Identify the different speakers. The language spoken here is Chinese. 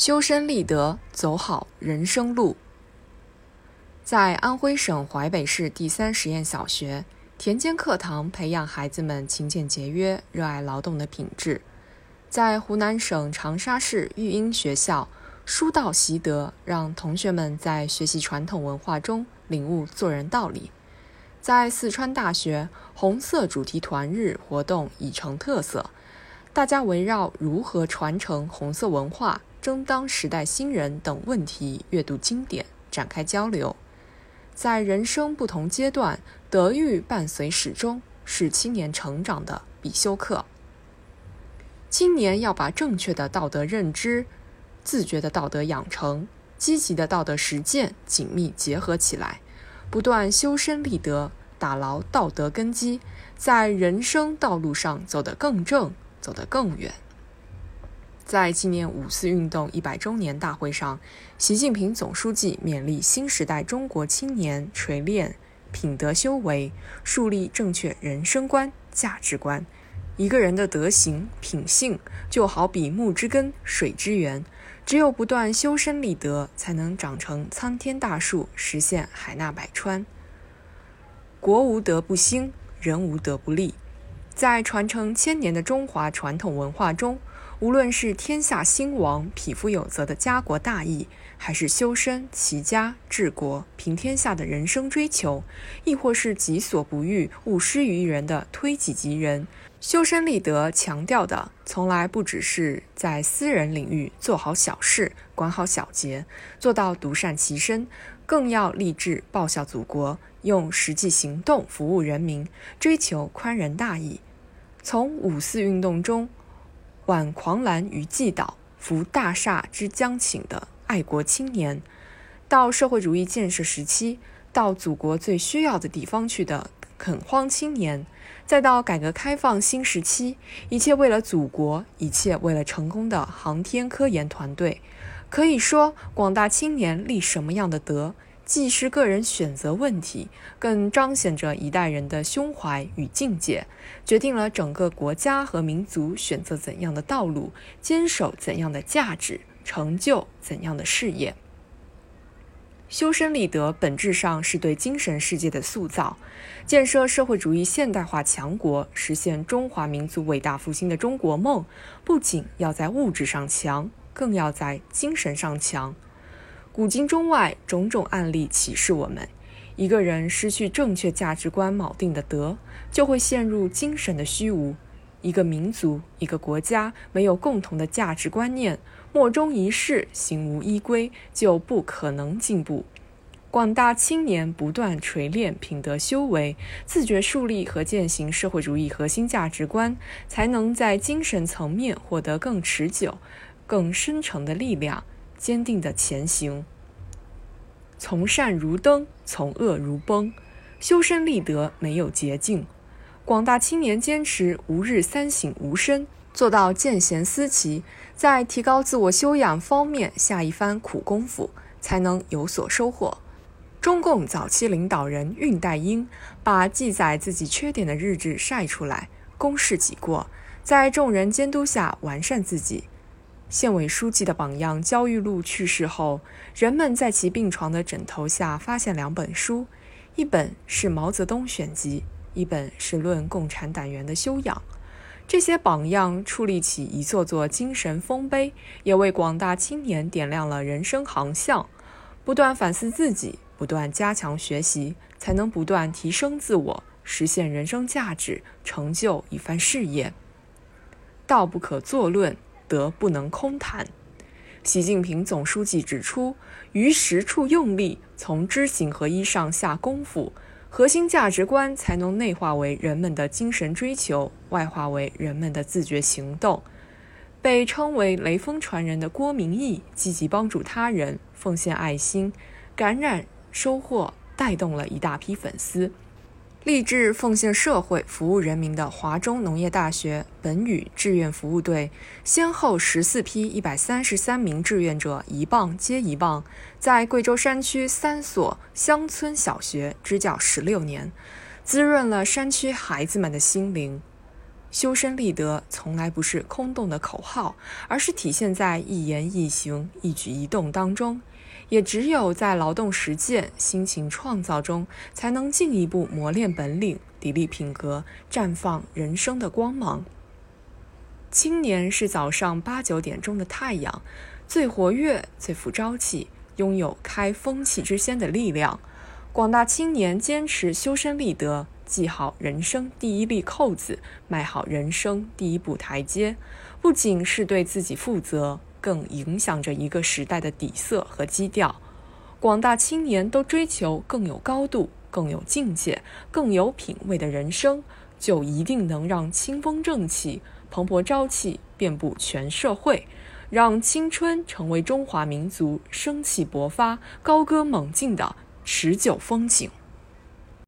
Speaker 1: 修身立德，走好人生路。在安徽省淮北市第三实验小学，田间课堂培养孩子们勤俭节约、热爱劳动的品质。在湖南省长沙市育英学校，书道习德，让同学们在学习传统文化中领悟做人道理。在四川大学，红色主题团日活动已成特色，大家围绕如何传承红色文化。争当时代新人等问题，阅读经典，展开交流。在人生不同阶段，德育伴随始终，是青年成长的必修课。青年要把正确的道德认知、自觉的道德养成、积极的道德实践紧密结合起来，不断修身立德，打牢道德根基，在人生道路上走得更正，走得更远。在纪念五四运动一百周年大会上，习近平总书记勉励新时代中国青年锤炼品德修为，树立正确人生观、价值观。一个人的德行品性，就好比木之根、水之源，只有不断修身立德，才能长成参天大树，实现海纳百川。国无德不兴，人无德不立。在传承千年的中华传统文化中，无论是天下兴亡、匹夫有责的家国大义，还是修身齐家治国平天下的人生追求，亦或是己所不欲勿施于人的推己及人，修身立德强调的，从来不只是在私人领域做好小事、管好小节，做到独善其身，更要立志报效祖国，用实际行动服务人民，追求宽仁大义。从五四运动中。挽狂澜于既倒，扶大厦之将倾的爱国青年，到社会主义建设时期，到祖国最需要的地方去的垦荒青年，再到改革开放新时期，一切为了祖国，一切为了成功的航天科研团队，可以说，广大青年立什么样的德？既是个人选择问题，更彰显着一代人的胸怀与境界，决定了整个国家和民族选择怎样的道路，坚守怎样的价值，成就怎样的事业。修身立德本质上是对精神世界的塑造，建设社会主义现代化强国，实现中华民族伟大复兴的中国梦，不仅要在物质上强，更要在精神上强。古今中外种种案例启示我们：一个人失去正确价值观锚定的德，就会陷入精神的虚无；一个民族、一个国家没有共同的价值观念，莫衷一是、行无依归，就不可能进步。广大青年不断锤炼品德修为，自觉树立和践行社会主义核心价值观，才能在精神层面获得更持久、更深沉的力量。坚定的前行，从善如登，从恶如崩。修身立德没有捷径，广大青年坚持吾日三省吾身，做到见贤思齐，在提高自我修养方面下一番苦功夫，才能有所收获。中共早期领导人恽代英把记载自己缺点的日志晒出来，公示己过，在众人监督下完善自己。县委书记的榜样焦裕禄去世后，人们在其病床的枕头下发现两本书，一本是《毛泽东选集》，一本是《论共产党员的修养》。这些榜样矗立起一座座精神丰碑，也为广大青年点亮了人生航向。不断反思自己，不断加强学习，才能不断提升自我，实现人生价值，成就一番事业。道不可作论。德不能空谈。习近平总书记指出，于实处用力，从知行合一上下功夫，核心价值观才能内化为人们的精神追求，外化为人们的自觉行动。被称为“雷锋传人”的郭明义，积极帮助他人，奉献爱心，感染、收获、带动了一大批粉丝。立志奉献社会、服务人民的华中农业大学本语志愿服务队，先后十四批一百三十三名志愿者一棒接一棒，在贵州山区三所乡村小学支教十六年，滋润了山区孩子们的心灵。修身立德从来不是空洞的口号，而是体现在一言一行、一举一动当中。也只有在劳动实践、辛勤创造中，才能进一步磨练本领、砥砺品格、绽放人生的光芒。青年是早上八九点钟的太阳，最活跃、最富朝气，拥有开风气之先的力量。广大青年坚持修身立德，系好人生第一粒扣子，迈好人生第一步台阶，不仅是对自己负责。更影响着一个时代的底色和基调。广大青年都追求更有高度、更有境界、更有品位的人生，就一定能让清风正气、蓬勃朝气遍布全社会，让青春成为中华民族生气勃发、高歌猛进的持久风景。